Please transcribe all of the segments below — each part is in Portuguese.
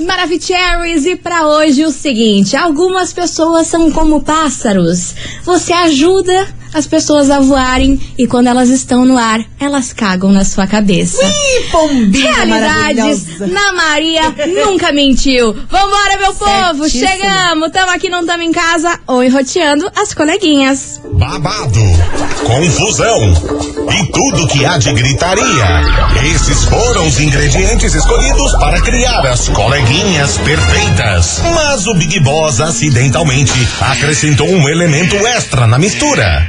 Maravicheries, e para hoje o seguinte: algumas pessoas são como pássaros. Você ajuda as pessoas a voarem e quando elas estão no ar, elas cagam na sua cabeça. Ih, pombinha Realidades na Maria nunca mentiu. Vambora, meu povo! Certíssimo. Chegamos! Tamo aqui, não tamo em casa ou enroteando as coleguinhas. babado, confusão e tudo que há de gritaria. Esses foram os ingredientes escolhidos para criar as coleguinhas perfeitas. Mas o Big Boss acidentalmente acrescentou um elemento extra na mistura: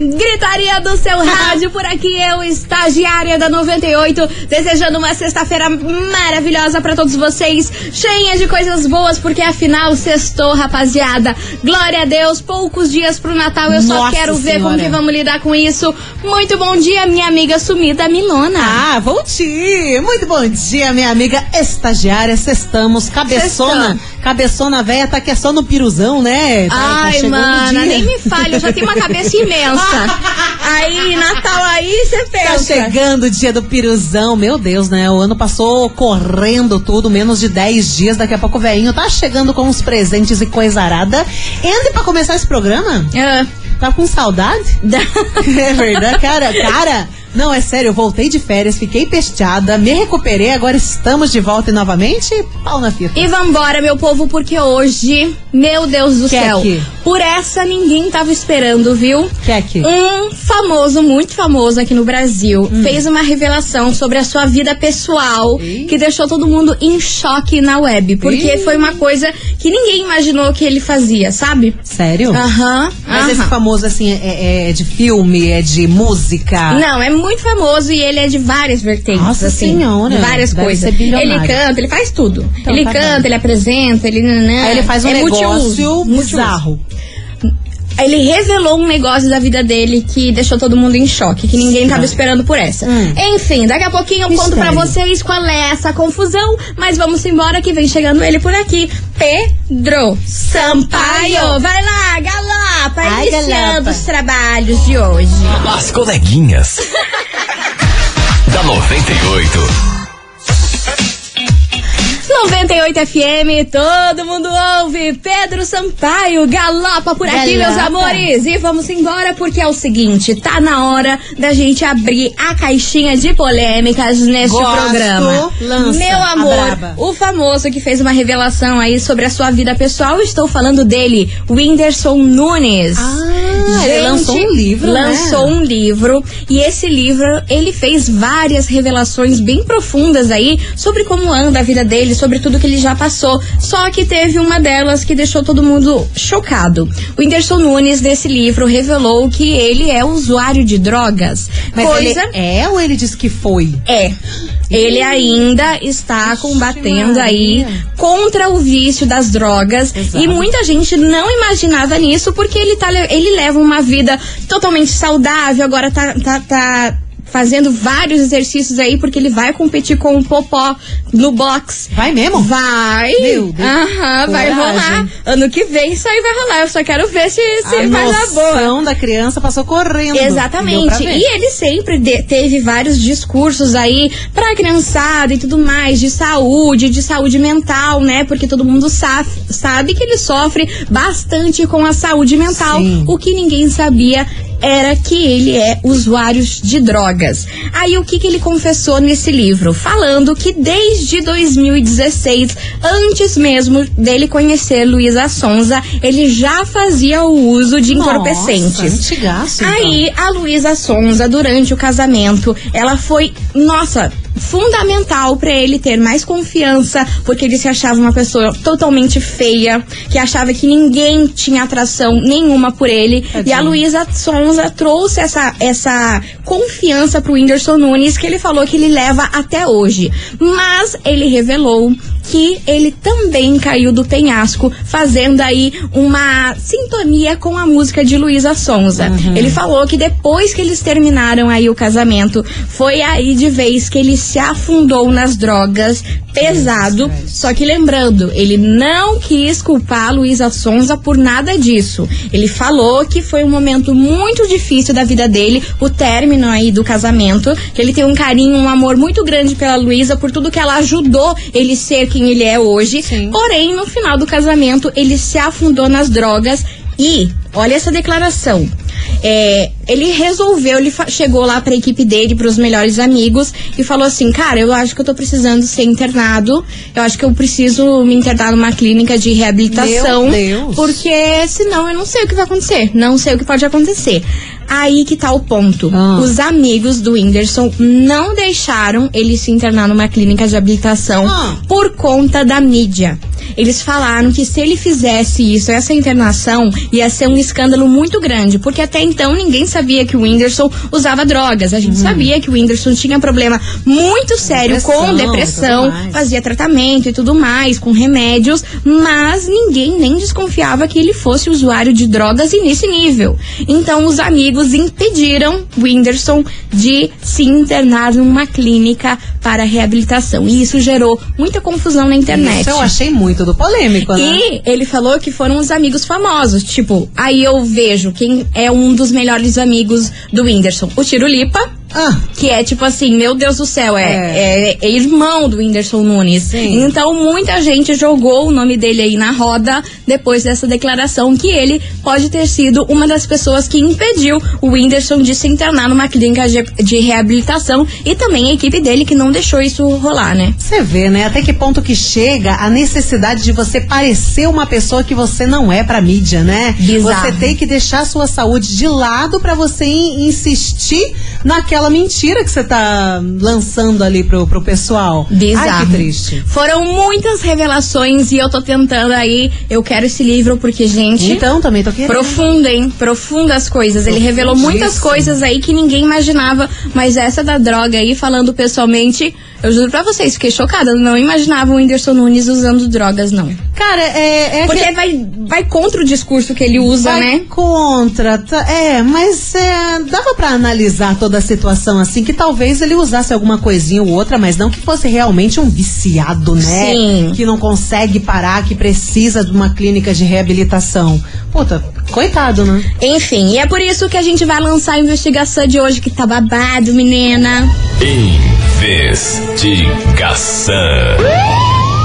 Gritaria do seu rádio, por aqui eu, estagiária da 98, desejando uma sexta-feira maravilhosa pra todos vocês, cheia de coisas boas, porque afinal sextou, rapaziada. Glória a Deus, poucos dias pro Natal, eu só Nossa quero ver como Senhora. que vamos lidar com isso. Muito bom dia, minha amiga sumida Milona. Ah, voltei! Muito bom dia, minha amiga estagiária. Sextamos, cabeçona. Cabeçona velha tá que é só no piruzão, né? Tá- tá Ai, chegando o mana, dia. nem me fale, eu já tenho uma cabeça imensa. Aí, Natal aí, você Tá pensa. chegando o dia do piruzão, meu Deus, né? O ano passou correndo tudo, menos de 10 dias. Daqui a pouco o velhinho tá chegando com os presentes e coisa arada. Entre pra começar esse programa? Ah, Tá com saudade? É verdade, cara, cara. Não, é sério, eu voltei de férias, fiquei pesteada, me recuperei, agora estamos de volta e novamente pau na fita. E vambora, meu povo, porque hoje, meu Deus do Que é céu, que? por essa ninguém tava esperando, viu? Que é que? Um famoso, muito famoso aqui no Brasil, Hum. fez uma revelação sobre a sua vida pessoal Ih. que deixou todo mundo em choque na web. Porque Ih. foi uma coisa que ninguém imaginou que ele fazia, sabe? Sério? Aham. Mas aham. esse famoso, assim, é, é de filme, é de música? Não, é muito famoso e ele é de várias vertentes, Nossa assim. senhora, várias coisas. Ele canta, ele faz tudo. Então ele tá canta, bom. ele apresenta, ele. Aí ele faz um é negócio multiuso. bizarro. Ele revelou um negócio da vida dele que deixou todo mundo em choque, que ninguém tava esperando por essa. Hum. Enfim, daqui a pouquinho eu conto pra Mistério. vocês qual é essa confusão, mas vamos embora que vem chegando ele por aqui. Pedro Sampaio. Vai lá, galapa, Ai, iniciando galapa. os trabalhos de hoje. As coleguinhas. da 98. 98 FM, todo mundo ouve. Pedro Sampaio, galopa por aqui, Galopa. meus amores. E vamos embora porque é o seguinte: tá na hora da gente abrir a caixinha de polêmicas neste Gosto. programa. Lança, Meu amor, o famoso que fez uma revelação aí sobre a sua vida pessoal, estou falando dele, Whindersson Nunes. Ah, ele Gente, lançou um livro, né? Lançou um livro e esse livro ele fez várias revelações bem profundas aí sobre como anda a vida dele, sobre tudo que ele já passou. Só que teve uma delas que deixou todo mundo chocado. O Whindersson Nunes nesse livro revelou que ele é usuário de drogas. Mas coisa ele é ou ele disse que foi? é. Ele ainda está combatendo aí contra o vício das drogas. Exato. E muita gente não imaginava nisso porque ele, tá, le- ele leva uma vida totalmente saudável, agora tá, tá, tá fazendo vários exercícios aí porque ele vai competir com o Popó no box. Vai mesmo? Vai! Meu Deus. Aham, vai rolar. Ano que vem isso aí vai rolar. Eu só quero ver se, se a vai dar boa. noção da criança passou correndo. Exatamente. E ele sempre de- teve vários discursos aí pra criançada e tudo mais, de saúde, de saúde mental, né? Porque todo mundo sabe, sabe que ele sofre bastante com a saúde mental. Sim. O que ninguém sabia era que ele é usuário de drogas. Aí o que, que ele confessou nesse livro? Falando que desde 2016, antes mesmo dele conhecer Luísa Sonza, ele já fazia o uso de entorpecentes. Nossa, antigaço, então. Aí a Luísa Sonza, durante o casamento, ela foi, nossa, fundamental para ele ter mais confiança, porque ele se achava uma pessoa totalmente feia, que achava que ninguém tinha atração nenhuma por ele. Tadinho. E a Luísa Sonza trouxe essa, essa confiança pro Whindersson Nunes, que ele falou que ele leva até hoje. Mas ele revelou que ele também caiu do penhasco, fazendo aí uma sintonia com a música de Luísa Sonza. Ele falou que depois que eles terminaram aí o casamento, foi aí de vez que ele se afundou nas drogas pesado. Só que lembrando, ele não quis culpar a Luísa Sonza por nada disso. Ele falou que foi um momento muito difícil da vida dele, o término aí do casamento, que ele tem um carinho, um amor muito grande pela Luísa por tudo que ela ajudou ele ser quem ele é hoje. Sim. Porém, no final do casamento, ele se afundou nas drogas e, olha essa declaração. É, ele resolveu, ele chegou lá pra equipe dele, pros melhores amigos, e falou assim: Cara, eu acho que eu tô precisando ser internado. Eu acho que eu preciso me internar numa clínica de reabilitação. Meu Deus. Porque senão eu não sei o que vai acontecer. Não sei o que pode acontecer. Aí que tá o ponto. Ah. Os amigos do Whindersson não deixaram ele se internar numa clínica de habilitação Ah. por conta da mídia. Eles falaram que se ele fizesse isso, essa internação, ia ser um escândalo muito grande, porque até então ninguém sabia que o Whindersson usava drogas. A gente sabia que o Whindersson tinha problema muito sério Depressão com depressão, fazia tratamento e tudo mais, com remédios, mas ninguém nem desconfiava que ele fosse usuário de drogas e nesse nível. Então os amigos impediram o Whindersson de se internar numa clínica para reabilitação. E isso gerou muita confusão na internet. Isso eu achei muito do polêmico, né? E ele falou que foram os amigos famosos. Tipo, aí eu vejo quem é um dos melhores amigos do Whindersson. O Tirulipa, Ah, que é tipo assim, meu Deus do céu, é, é. é irmão do Whindersson Nunes. Sim. Então muita gente jogou o nome dele aí na roda depois dessa declaração que ele pode ter sido uma das pessoas que impediu o Whindersson de se internar numa clínica de, reabilitação e também a equipe dele que não deixou isso rolar, né? Você vê, né? Até que ponto que chega a necessidade de você parecer uma pessoa que você não é pra mídia, né? Bizarro. Você tem que deixar a sua saúde de lado pra você in- insistir naquela mentira que você tá lançando ali pro, pro pessoal. Bizarro. Ai, que triste. Foram muitas revelações e eu tô tentando aí. Eu quero esse livro porque, gente. Então, também tô querendo. Profundo, hein? Profundas coisas. Ele revelou muitas coisas aí que ninguém imaginava. Mas essa da droga aí, falando pessoalmente, eu juro pra vocês, fiquei chocada. Não imaginava o Whindersson Nunes usando drogas, não. Cara, é, é Porque que- vai, vai contra o discurso que ele usa, Vai né? contra, tá- é, mas é, dava pra analisar toda a situação assim, que talvez ele usasse alguma coisinha ou outra, mas não que fosse realmente um viciado, né? Sim. Que não consegue parar, que precisa de uma clínica de reabilitação. Puta, coitado, né? Enfim, e é por isso que a gente vai lançar a investigação de hoje, que tá babado, menina. Investigação.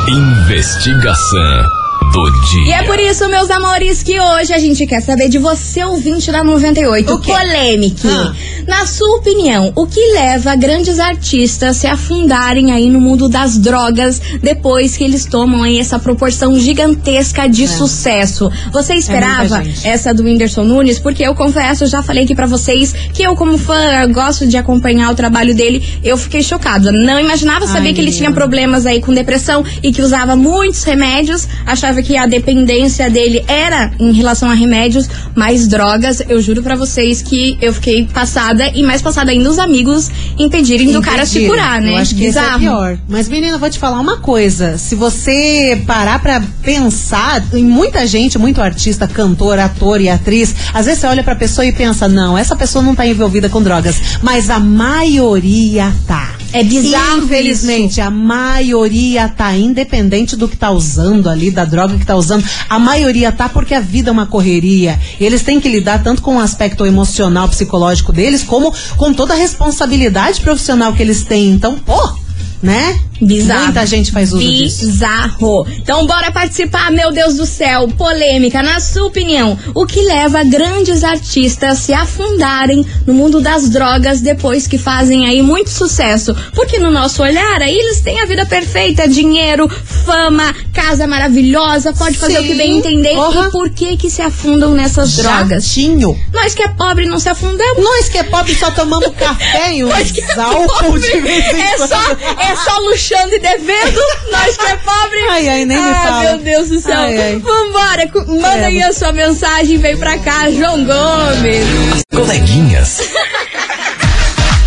Investigação do dia. E é por isso, meus amores, que hoje a gente quer saber de você, ouvinte da 98. O quê? Polêmica. Ah. Na sua opinião, o que leva grandes artistas a se afundarem aí no mundo das drogas depois que eles tomam aí essa proporção gigantesca de sucesso? Você esperava É. essa do Whindersson Nunes? Porque eu confesso, eu já falei aqui pra vocês que eu, como fã, gosto de acompanhar o trabalho dele. Eu fiquei chocada. Não imaginava saber Ai, que ele tinha problemas aí com depressão e que usava muitos remédios. Achava que a dependência dele era em relação a remédios, mas drogas. Eu juro pra vocês que eu fiquei passada e mais passada ainda os amigos impedirem do cara se curar, né? Eu acho que é Bizarro. pior. Mas, menina, eu vou te falar uma coisa. Se você parar pra pensar em muita gente, muito artista, cantor, ator e atriz, às vezes você olha pra pessoa e pensa, não, essa pessoa não tá envolvida com drogas. Mas a maioria tá. É bizarro Infelizmente, a maioria tá, independente do que tá usando ali, da droga que tá usando, a maioria tá porque a vida é uma correria. E eles têm que lidar tanto com o aspecto emocional, psicológico deles, como com toda a responsabilidade profissional que eles têm. Então, pô, né? Bizarro. Muita gente faz uso disso. Bizarro. Então bora participar, meu Deus do céu. Polêmica, na sua opinião, o que leva grandes artistas a se afundarem no mundo das drogas depois que fazem aí muito sucesso? Porque no nosso olhar, aí eles têm a vida perfeita, dinheiro, fama, casa maravilhosa, pode fazer Sim. o que bem entender. Porra. E por que que se afundam nessas drogas? Jatinho. Nós que é pobre não se afundamos. Nós que é pobre só tomamos café e é uns álcool é quando. só, é só luxando e devendo. Nós que é pobre. Ai, ai, nem me ah, fala. meu Deus do céu. Ai, ai. Vambora, manda aí a sua mensagem, vem pra cá, João Gomes. Coleguinhas.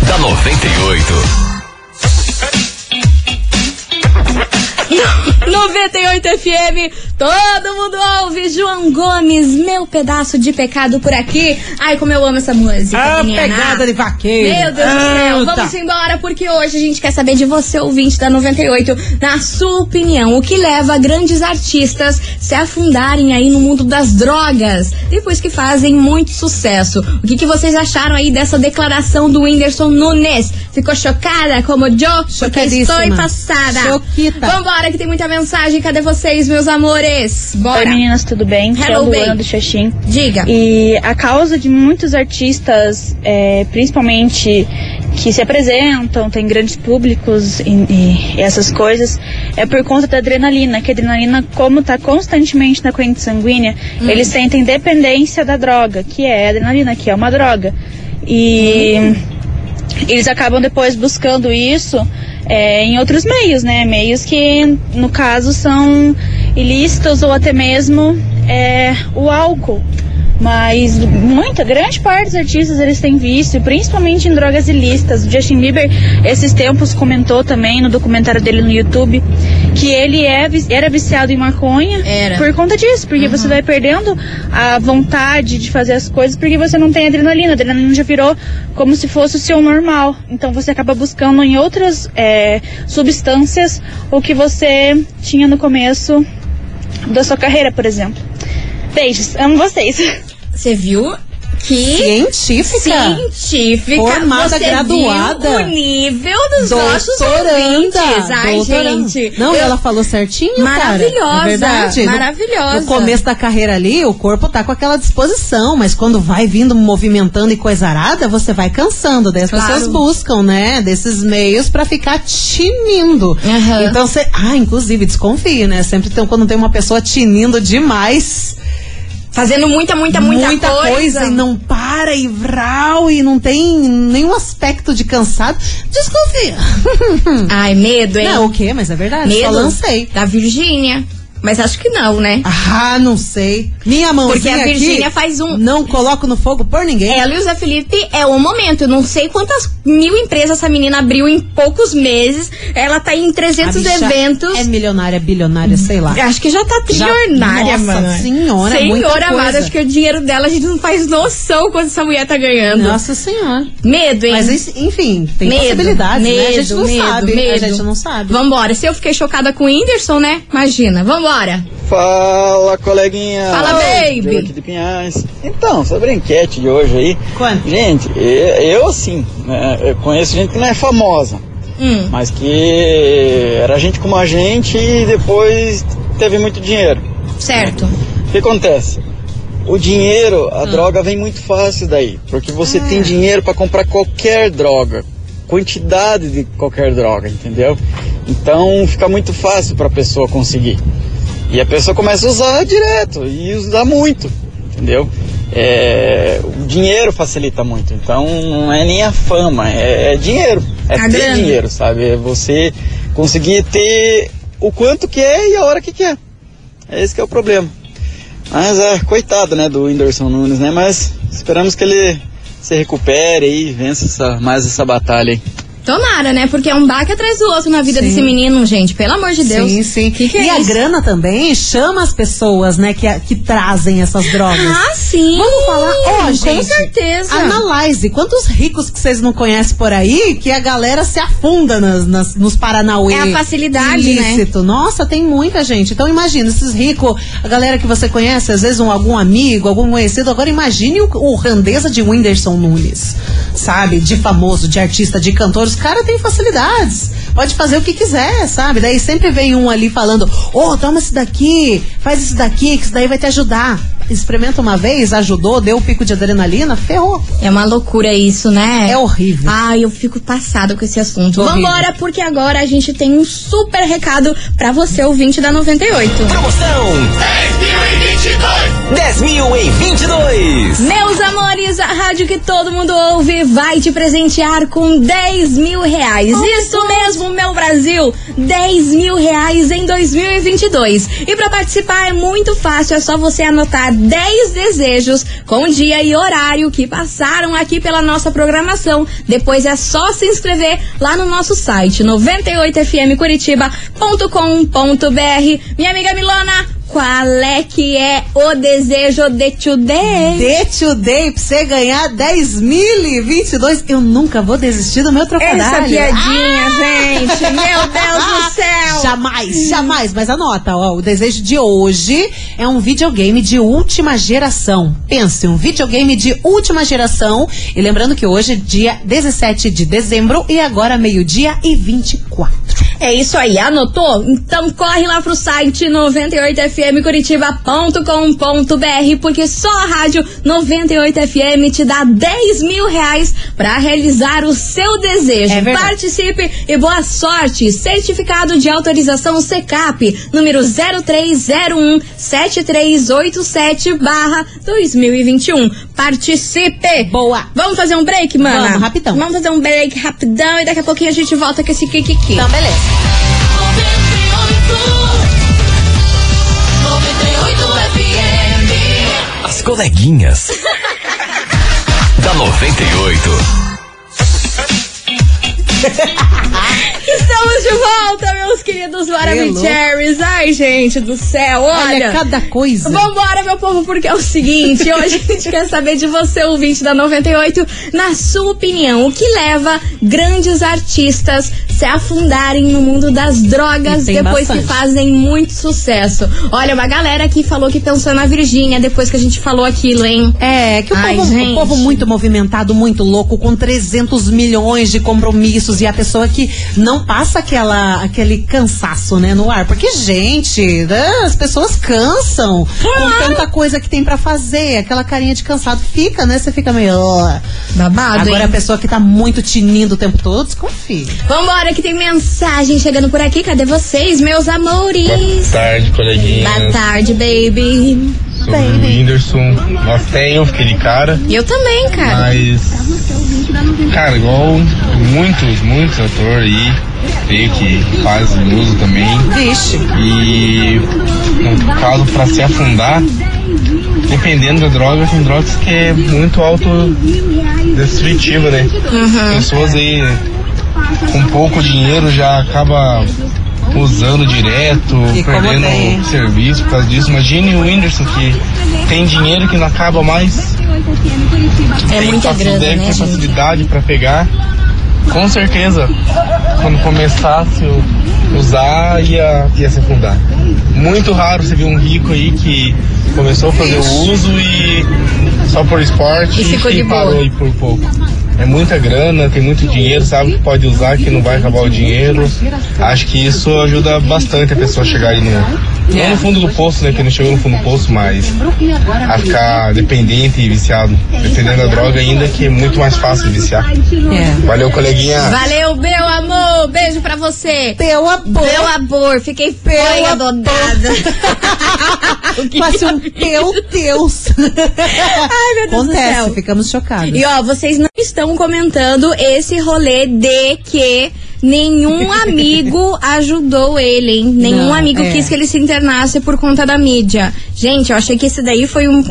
da 98. 98 FM, todo mundo ouve João Gomes, meu pedaço de pecado por aqui. Ai, como eu amo essa música. Ah, menina. pegada de vaqueiro. Meu Deus do céu, Eita. vamos embora porque hoje a gente quer saber de você, ouvinte da 98, na sua opinião, o que leva grandes artistas se afundarem aí no mundo das drogas depois que fazem muito sucesso. O que, que vocês acharam aí dessa declaração do Whindersson Nunes? Ficou chocada como Joe? Porque estou passada. Choquita. Vambora que tem muita mensagem. Cadê vocês, meus amores? Bora. Oi meninas, tudo bem? É a Hello, Luana babe. do Xaxim. Diga. E a causa de muitos artistas, é, principalmente que se apresentam, tem grandes públicos e, e- e essas coisas, é por conta da adrenalina, que a adrenalina, como está constantemente na corrente sanguínea, eles sentem dependência da droga, que é a adrenalina, que é uma droga. E eles acabam depois buscando isso é, em outros meios, né? Meios que, no caso, são ilícitos ou até mesmo é, o álcool. Mas muita, grande parte dos artistas eles têm vício, principalmente em drogas ilícitas. O Justin Bieber, esses tempos, comentou também no documentário dele no YouTube que ele é, era viciado em maconha Era. por conta disso, porque você vai perdendo a vontade de fazer as coisas porque você não tem adrenalina. A adrenalina já virou como se fosse o seu normal. Então você acaba buscando em outras é, substâncias o que você tinha no começo da sua carreira, por exemplo. Beijos, amo vocês. Você viu que Científica. científica, Formada, graduada. o nível dos nossos ouvintes. Ai, doutoranda. gente. Não, eu- ela falou certinho, Maravilhosa, cara. É verdade. No- maravilhosa. No, começo da carreira ali, o corpo tá com aquela disposição, mas quando vai vindo movimentando e coisa arada, você vai cansando. Daí as Claro. pessoas buscam, né, desses meios pra ficar tinindo. Aham. Então você, ah, inclusive, desconfie, né? Sempre tem quando tem uma pessoa tinindo demais, Fazendo muita, muita, muita, coisa. e não para e vral e não tem nenhum aspecto de cansado, desconfia. Ai, medo, hein? Não, o quê? Mas é verdade, medo só lancei. da Virgínia. Mas acho que não, né? Ah, não sei. Minha mãozinha Porque a Virgínia faz um- Não coloco no fogo por ninguém. Ela e o Zé Felipe é o momento. Eu não sei quantas mil empresas essa menina abriu em poucos meses. Ela tá em A 300 bicha eventos. É milionária, bilionária, sei lá. Acho que já tá Já- trilionária, Nossa mano. senhora, é muita Senhora amada, coisa. acho que o dinheiro dela a gente não faz noção quanto essa mulher tá ganhando. Nossa senhora. Medo, hein? Mas enfim, tem medo, possibilidades, medo, né? A gente não medo, sabe. Medo. A gente não sabe. Vambora. Se eu fiquei chocada com o Whindersson, né? Imagina. Vambora. Fala, coleguinha! Fala, baby. Aqui de Pinhais. Então, sobre a enquete de hoje aí. Quanto? Gente, eu, eu assim, né, eu conheço gente que não é famosa, Hum. mas que era gente como a gente e depois teve muito dinheiro. Certo. O que acontece? O dinheiro, a droga vem muito fácil daí, porque você tem dinheiro para comprar qualquer droga, quantidade de qualquer droga, entendeu? Então fica muito fácil para a pessoa conseguir. E a pessoa começa a usar direto e usar muito, entendeu? É, o dinheiro facilita muito, então não é nem a fama, é, é dinheiro, é A ter grana. dinheiro, sabe? É você conseguir ter o quanto que é e a hora que quer. É esse que é o problema. Mas é, coitado, né, do Whindersson Nunes, né? Mas esperamos que ele se recupere e vença essa, mais essa batalha aí. Tomara, né? Porque é um baque atrás do outro na vida Sim. desse menino, gente. Pelo amor de Deus. Sim, sim. Que que é e a isso? grana também chama as pessoas, né, que, que trazem essas drogas. Ah, sim. Vamos falar, ó, Com gente. certeza. Analyze. Quantos ricos que vocês não conhecem por aí que a galera se afunda nas, nas- nos Paranauê? É a facilidade, né? ilícito. Nossa, tem muita gente. Então imagina, esses ricos, a galera que você conhece, às vezes um, algum amigo, algum conhecido. Agora imagine o, o grandeza de Whindersson Nunes. Sabe? De famoso, de artista, de cantor. Caras têm facilidades. pode fazer o que quiser, sabe? Daí sempre vem um ali falando, ô, toma esse daqui, faz esse daqui, que isso daí vai te ajudar. Experimenta uma vez, ajudou, deu o pico de adrenalina, ferrou. É uma loucura isso, né? É horrível. Ai, eu fico passada com esse assunto. Horrível. Vambora, porque agora a gente tem um super recado pra você, ouvinte da 98. Promoção 10 mil em 22. Meus amores, a rádio que todo mundo ouve vai te presentear com 10 mil reais. Isso mesmo, meu Brasil! 10 mil reais em 2022. E pra participar é muito fácil, é só você anotar 10 desejos com dia e horário que passaram aqui pela nossa programação. Depois é só se inscrever lá no nosso site 98fmcuritiba.com.br. Minha amiga Milona, qual é que é o desejo de today? Day to day pra você ganhar 10 mil e 22. Eu nunca vou desistir do meu trocadilho. Essa piadinha, gente. Meu Deus do céu. Jamais, jamais. Mas anota, ó, o desejo de hoje é um videogame de última geração. Pense, um videogame de última geração. E lembrando que hoje é dia 17 de dezembro e agora meio-dia e 24. É isso aí, anotou? Então corre lá pro site 98fmcuritiba.com.br porque só a rádio 98FM te dá 10 mil reais pra realizar o seu desejo. É. Participe e boa sorte! Certificado de autorização CECAP, número 03017387 barra 2021. Participe! Boa. Vamos fazer um break, mana? Vamos, rapidão. Vamos fazer um break rapidão e daqui a pouquinho a gente volta com esse kikiki. Então, beleza. As coleguinhas. da 98. Estamos de volta, meus queridos Maravicheries. Ai, gente do céu, olha. Olha cada coisa. Vambora, meu povo, porque é o seguinte: hoje a gente quer saber de você, ouvinte da 98, na sua opinião, o que leva grandes artistas se afundarem no mundo das drogas depois bastante. que fazem muito sucesso? Olha, uma galera aqui falou que pensou na Virgínia depois que a gente falou aquilo, hein? É, que o, Ai, povo, o povo muito movimentado, muito louco, com 300 milhões de compromissos e a pessoa que não passa aquela, aquele cansaço, né, no ar. Porque, gente, né, as pessoas cansam com tanta coisa que tem pra fazer. Aquela carinha de cansado fica, né? Você fica meio. Babado, Agora hein? a pessoa que tá muito tinindo o tempo todo, desconfia. Vambora, que tem mensagem chegando por aqui. Cadê vocês, meus amores? Boa tarde, coleguinhas. Boa tarde, baby. Sou o Whindersson. Nossa, eu fiquei de cara, eu também, cara. mas. Cara, igual muitos, muitos atores aí, creio que fazem uso também. Vixe. E no caso, pra se afundar, dependendo da droga, tem drogas que é muito autodestrutiva, né? Pessoas aí com pouco dinheiro já acaba usando direto, E perdendo tem? serviço por causa disso. Imagine o Whindersson que tem dinheiro que não acaba mais, É tem muita grana, facilidade, né, gente? facilidade para pegar. Com certeza, quando começasse a usar, ia, ia se afundar. Muito raro você ver um rico aí que começou a fazer o uso e só por esporte E ficou de boa. parou aí por pouco. É muita grana, tem muito dinheiro, sabe que pode usar, que não vai acabar o dinheiro. Acho que isso ajuda bastante a pessoa a chegar aí não no fundo do poço, né? Que não chegou no fundo do poço, mas a ficar dependente e viciado. Dependendo da droga ainda, que é muito mais fácil de viciar. É. Valeu, coleguinha. Valeu, meu amor. Beijo pra você. Teu amor. Meu amor, fiquei feia, amor. dodada. Quase um meu Deus. Ai, meu Deus do Acontece, céu. ficamos chocados. E ó, vocês não estão comentando esse rolê de que nenhum amigo ajudou ele, hein? Nenhum Não, amigo é. quis que ele se internasse por conta da mídia. Gente, eu achei que esse daí foi um.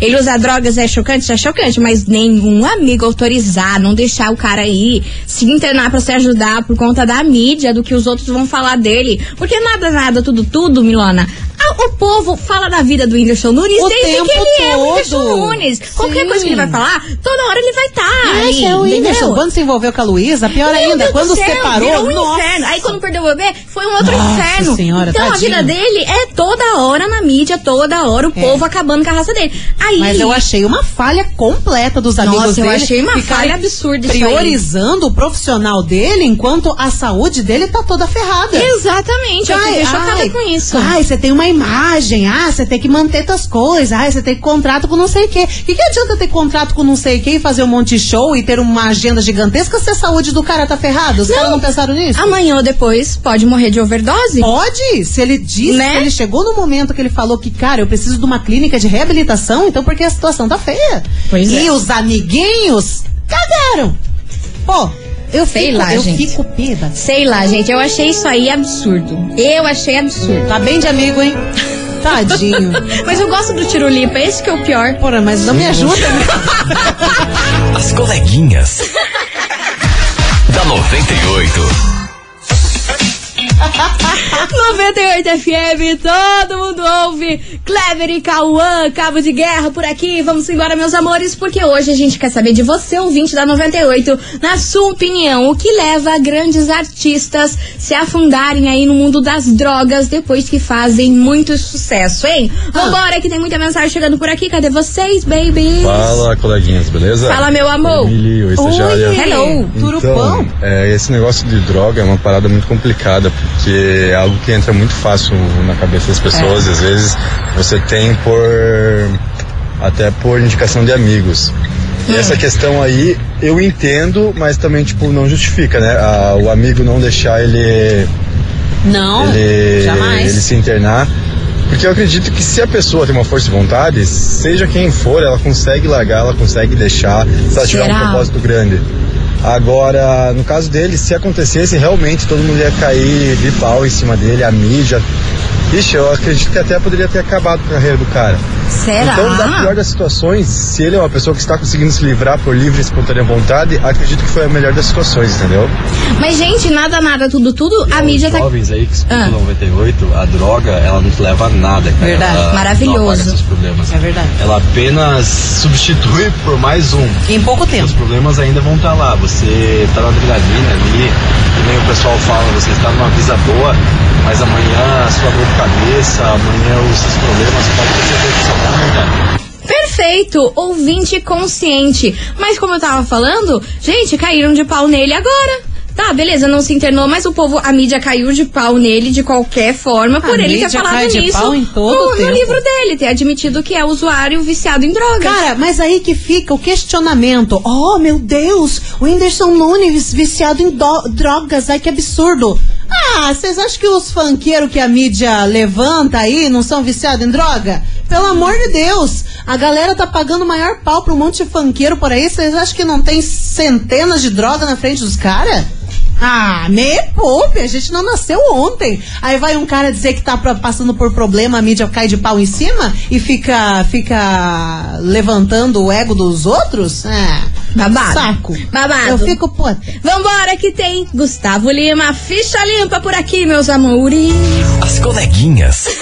Ele usar drogas é chocante, é chocante, mas nenhum amigo autorizar, não deixar o cara aí se internar pra se ajudar por conta da mídia, do que os outros vão falar dele. Porque nada, nada, tudo, tudo, Milona. Ah, O povo fala da vida do Whindersson Nunes O desde tempo que ele é o todo. Whindersson Nunes. Qualquer Sim. coisa que ele vai falar, toda hora ele vai estar. Esse é o Whindersson. Quando se envolveu com a Luísa, pior Meu ainda, Deus quando do céu, virou separou, um nossa, inferno. Aí quando perdeu o bebê, foi um outro Nossa inferno. senhora, então a tadinho. vida dele é toda hora na mídia, toda hora o povo acabando com a raça dele. Aí, Mas eu achei uma falha completa dos amigos Nossa, eu dele. achei uma falha absurda. Priorizando o profissional dele enquanto a saúde dele tá toda ferrada. Exatamente, eu fiquei chocada com isso. Ai, você tem uma imagem, ah, você tem que manter suas coisas, ah, você tem contrato com não sei o quê. O que, que adianta ter contrato com não sei e fazer um monte de show e ter uma agenda gigantesca se a saúde do cara tá ferrada? Os caras não pensaram nisso? Amanhã ou depois pode morrer de overdose? Pode, se ele disse, Né? ele chegou no momento que ele falou que, cara, eu preciso de uma clínica de reabilitação, então porque a situação tá feia. Pois e é. os amiguinhos cagaram. Pô, eu Sei fico, lá, eu gente. fico peba. Sei lá, gente, eu achei isso aí absurdo. Eu achei absurdo. Tá bem de amigo, hein? Tadinho. Mas eu gosto do tirulipa, esse que é o pior. Porra, mas não me ajuda, né? As coleguinhas. da 98. 98 FM, todo mundo Clever e Cauã, cabo de guerra por aqui. Vamos embora, meus amores, porque hoje a gente quer saber de você, ouvinte da 98, na sua opinião, o que leva grandes artistas se afundarem aí no mundo das drogas depois que fazem muito sucesso, hein? Vambora, que tem muita mensagem chegando por aqui. Cadê vocês, baby? Fala, coleguinhas, beleza? Fala, meu amor. Emily, oi, estagiária. Hello. Turupão. Então, é, esse negócio de droga é uma parada muito complicada, porque é algo que entra muito fácil na cabeça das pessoas, e às vezes você tem por. até por indicação de amigos. E essa questão aí eu entendo, mas também, tipo, não justifica, né? Ah, o amigo não deixar ele Não, ele, jamais. ele se internar. Porque eu acredito que se a pessoa tem uma força de vontade, seja quem for, ela consegue largar, ela consegue deixar, se ela tiver um propósito grande. Agora, no caso dele, se acontecesse, realmente todo mundo ia cair de pau em cima dele, a mídia. Ixi, eu acredito que até poderia ter acabado a carreira do cara. Será? Então, da pior das situações, se ele é uma pessoa que está conseguindo se livrar por livre e espontânea vontade, acredito que foi a melhor das situações, entendeu? Mas, gente, nada, nada, tudo, tudo, a mídia tá. jovens aí que escutam Ah. 98, a droga, ela não te leva a nada, cara. Verdade. Ela Maravilhoso. Não problemas. É verdade. Ela apenas substitui por mais um. Em pouco Os tempo. problemas ainda vão estar lá. Você tá na adrenalina ali, que nem o pessoal fala, você está numa visa boa, mas amanhã a sua dor de cabeça, amanhã os seus problemas podem ter certeza que. Perfeito, ouvinte consciente. Mas como eu tava falando, gente, caíram de pau nele agora. Tá, beleza, não se internou, mas o povo, a mídia caiu de pau nele de qualquer forma por ele ter falado cai de nisso pau em todo no, no livro dele, ter admitido que é usuário viciado em drogas. Cara, mas aí que fica o questionamento. Oh, meu Deus, o Whindersson Nunes viciado em do- drogas, ai que absurdo. Ah, vocês acham que os funkeiros que a mídia levanta aí não são viciados em droga? Pelo amor de Deus, a galera tá pagando o maior pau pra um monte de funkeiro por aí. Vocês acham que não tem centenas de droga na frente dos caras? Ah, me poupe, a gente não nasceu ontem. Aí vai um cara dizer que tá pra- passando por problema, a mídia cai de pau em cima e fica, fica levantando o ego dos outros? Ah, Babado. Saco. Babado. Eu fico, puta. Vambora que tem Gustavo Lima, ficha limpa por aqui, meus amores. As coleguinhas.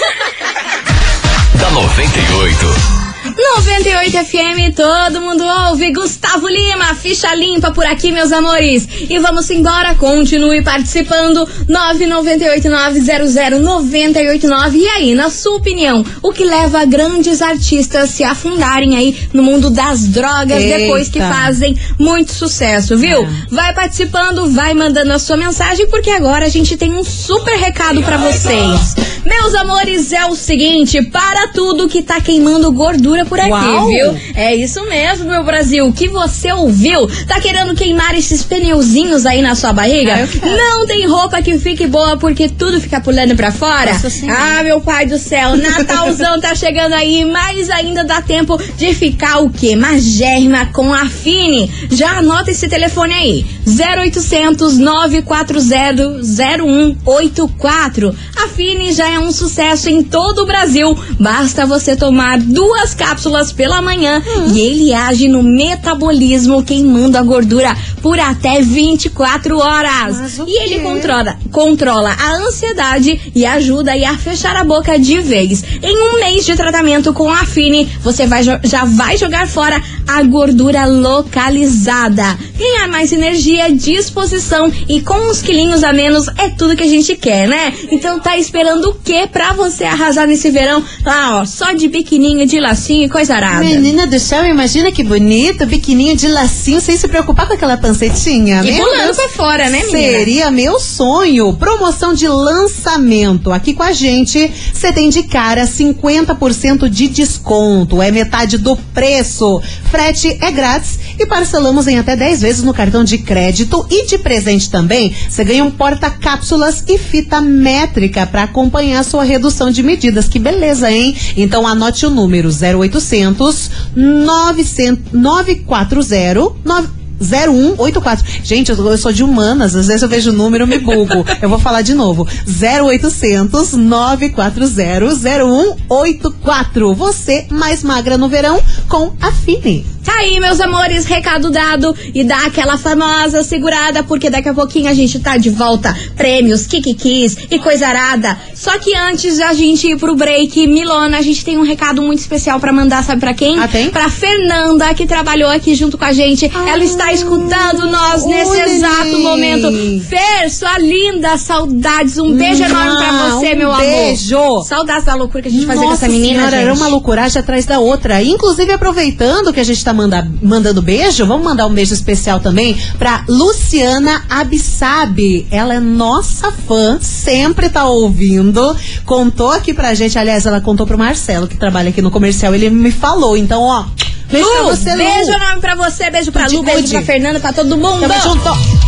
da 98. 98 FM, todo mundo ouve. Gustavo Lima, ficha limpa por aqui, meus amores. E vamos embora, continue participando. 998900989. E aí, na sua opinião, o que leva grandes artistas se afundarem aí no mundo das drogas Eita. depois que fazem muito sucesso, viu? Vai participando, vai mandando a sua mensagem, porque agora a gente tem um super recado pra vocês. Meus amores, é o seguinte, para tudo que tá queimando gordura por aqui, Uau. viu? É isso mesmo, meu Brasil. O que você ouviu? Tá querendo queimar esses pneuzinhos aí na sua barriga? Ah. Não tem roupa que fique boa porque tudo fica pulando pra fora? Ah, meu pai do céu, Natalzão tá chegando aí, mas ainda dá tempo de ficar o quê? Magérrima com a Fini. Já anota esse telefone aí, 0800 940 0184. A Fini já é um sucesso em todo o Brasil. Basta você tomar duas cápsulas pela manhã e ele age no metabolismo, queimando a gordura por até 24 horas. E ele controla, controla a ansiedade e ajuda aí a fechar a boca de vez. Em um mês de tratamento com a Fini, você vai, já vai jogar fora a gordura localizada. Ganhar mais energia, disposição e com uns quilinhos a menos é tudo que a gente quer, né? Então tá esperando o quê pra você arrasar nesse verão? Lá, ó, só de biquininho, de lacinho e coisa arada. Menina do céu, imagina que bonito, biquininho de lacinho, sem se preocupar com aquela pancetinha. E pulando pra fora, né, menina? Seria meu sonho. Promoção de lançamento. Aqui com a gente, você tem de cara 50% de desconto. É metade do preço. Frete é grátis e parcelamos em até 10 vezes no cartão de crédito. E de presente também, você ganha um porta-cápsulas e fita métrica para acompanhar sua redução de medidas. Que beleza, hein? Então anote o número 0800 900 940 9 0184. Gente, eu, eu sou de humanas, às vezes eu vejo o número e me bugo. Eu vou falar de novo. 0800 940 0184. Você mais magra no verão com a Fini. Tá aí, meus amores, recado dado e dá aquela famosa segurada, porque daqui a pouquinho a gente tá de volta. Prêmios, kikikis e coisa arada. Só que antes da gente ir pro break, Milona, a gente tem um recado muito especial pra mandar, sabe pra quem? Ah, tem? Pra Fernanda, que trabalhou aqui junto com a gente. Ela está escutando nós nesse exato momento. Fer, sua linda, saudades. Um beijo enorme pra você, um meu amor. beijo. Saudades da loucura que a gente fazia com Nossa essa menina, senhora, gente. era uma loucuragem atrás da outra. Inclusive, aproveitando que a gente tá manda- mandando beijo, vamos mandar um beijo especial também pra Luciana Abissab. Ela é nossa fã, sempre tá ouvindo. Contou aqui pra gente, aliás, ela contou pro Marcelo, que trabalha aqui no comercial, ele me falou. Então, ó, beijo pra Lu, você, Lu. beijo enorme pra você, beijo pra Tudo Lu, beijo pra Fernanda, pra todo mundo. Tamo junto.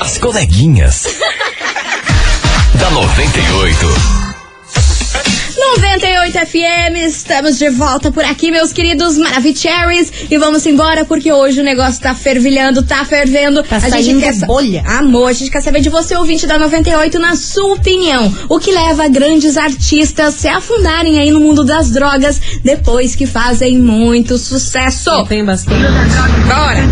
As coleguinhas. da 98. 98 FM, estamos de volta por aqui, meus queridos Maravicheries. E vamos embora porque hoje o negócio tá fervilhando, tá fervendo. Tá a gente quer bolha. Amor, a gente quer saber de você, ouvinte da 98, na sua opinião. O que leva grandes artistas se afundarem aí no mundo das drogas depois que fazem muito sucesso? Tem bastante. Bora!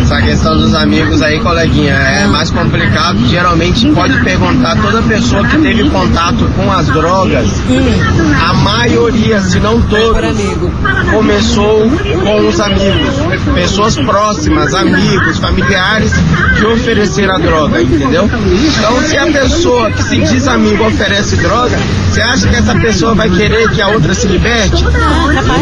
Essa questão dos amigos aí, coleguinha, é mais complicado. Geralmente pode perguntar toda pessoa que teve contato com as drogas. A maioria, se não todos, começou com os amigos. Pessoas próximas, amigos, familiares que ofereceram a droga, entendeu? Então se a pessoa que se diz amigo oferece droga, você acha que essa pessoa vai querer que a outra se liberte?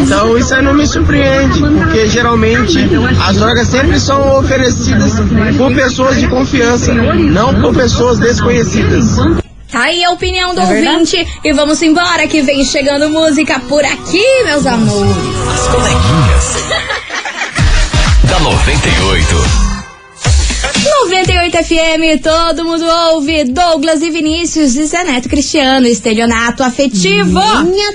Então isso aí não me surpreende, porque geralmente as drogas sempre são oferecidas por pessoas de confiança, não por pessoas desconhecidas. Tá aí a opinião do É verdade? ouvinte. E vamos embora que vem chegando música por aqui, meus amores. As coleguinhas. da 98. 98 FM, todo mundo ouve. Douglas e Vinícius e Zé Neto Cristiano, estelionato afetivo. Minha.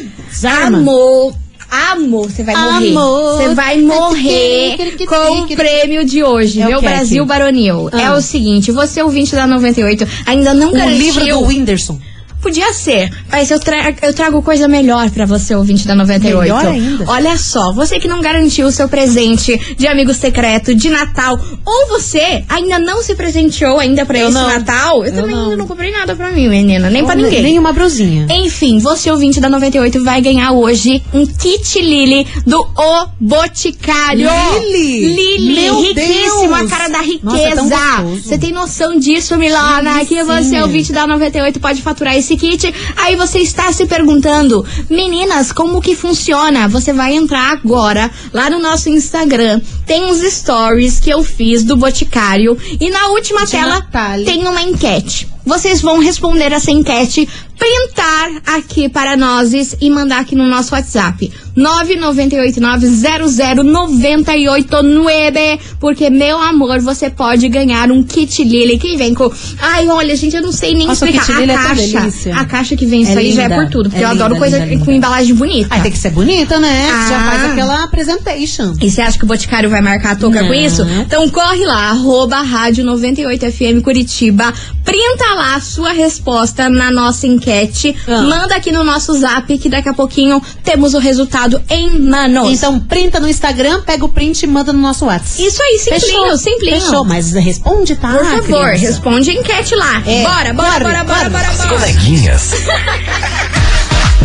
Amor. Amor, você vai morrer. Amor. Você vai morrer com o prêmio de hoje, É o meu que, Brasil Kim? Baronil. Ah. É o seguinte, você ouvinte da 98 ainda não O garantiu... livro do Whindersson. Podia ser, mas eu, tra eu trago coisa melhor pra você, ouvinte da 98. Melhor ainda? Olha só, você que não garantiu o seu presente de amigo secreto, de Natal, ou você ainda não se presenteou ainda pra Eu esse não. Natal, eu, Eu também não. ainda não comprei nada pra mim, menina, nem pra ninguém. Nem uma brusinha. Enfim, você ouvinte da 98 vai ganhar hoje um kit Lily do O Boticário. Lily? Lily, Meu riquíssimo, a Deus! cara da riqueza. gostoso. Você tem noção disso, Milana? Sim, que você, ouvinte da 98, pode faturar esse kit. Aí você está se perguntando, meninas, como que funciona? Você vai entrar agora lá no nosso Instagram. Tem uns stories que eu fiz do Boticário. E na última De tela Natália. tem uma enquete. Vocês vão responder essa enquete printar aqui para nós e mandar aqui no nosso WhatsApp. 998900989, porque, meu amor, você pode ganhar um kit Lily que vem com... Ai, olha, gente, eu não sei nem Nossa, explicar. a é tão caixa, delícia. a caixa que vem isso É aí já é por tudo, porque É eu adoro linda, coisa linda, com embalagem bonita. Aí tem que ser bonita, né? Ah. Já faz aquela presentation. E você acha que o Boticário vai marcar a touca Não. com isso? Então corre lá, arroba rádio 98FM Curitiba, printa lá a sua resposta na nossa enquete, Ah. manda aqui no nosso zap que daqui a pouquinho temos o resultado em manos. Então printa no Instagram, pega o print e manda no nosso WhatsApp. Isso aí, simplinho, Fechou, simplinho. Fechou, mas responde, tá? Por favor, criança? responde a enquete lá. É, bora, bora, corre, bora, bora, corre. bora, As bora. coleguinhas.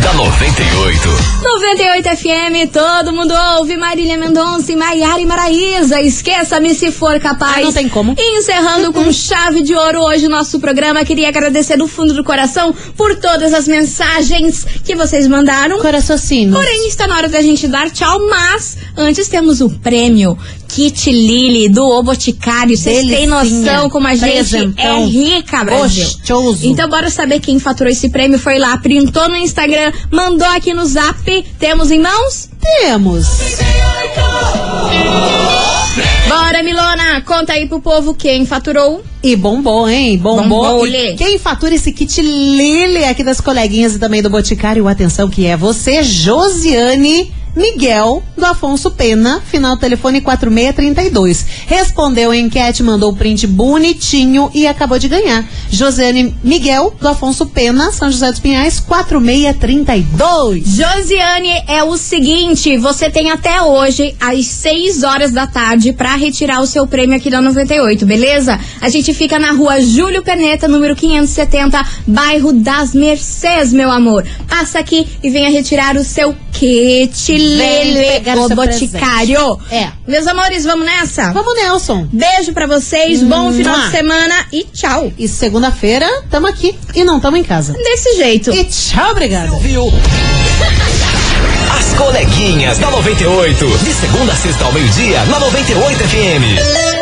da 98. 98 FM, todo mundo ouve Marília Mendonça e Maiara e Maraísa. Esqueça-me se for capaz. Ah, não tem como. E encerrando com chave de ouro hoje o nosso programa, queria agradecer do fundo do coração por todas as mensagens que vocês mandaram. Coraçocínio. Porém, está na hora da gente dar tchau, mas antes temos o prêmio Kit Lily do O Boticário. Vocês têm noção como a gente é rica, Brasil. Gostoso. Então, bora saber quem faturou esse prêmio. Foi lá, printou no Instagram, mandou aqui no zap. Temos em mãos? Temos. Bora, Milona, conta aí pro povo quem faturou. E bombom, hein? Bombom. Bombom, E quem fatura esse kit Lili aqui das coleguinhas e também do Boticário, atenção que é você, Josiane Miguel do Afonso Pena, final telefone 4632. Respondeu a enquete, mandou o print bonitinho e acabou de ganhar. Josiane Miguel do Afonso Pena, São José dos Pinhais, 4632. Josiane, é o seguinte, você tem até hoje, às 6 horas da tarde, pra retirar o seu prêmio aqui da 98, beleza? A gente fica na rua Júlio Perneta, número 570, bairro das Mercês, meu amor. Passa aqui e venha retirar o seu kit Lele, pegar o Boticário. É. Meus amores, vamos nessa? Vamos, Nelson. Beijo pra vocês, bom final de semana e tchau. E segunda-feira, tamo aqui. E não tamo em casa. Desse jeito. E tchau, obrigada. Viu? As coleguinhas da 98. De segunda a sexta ao meio-dia, na 98 FM.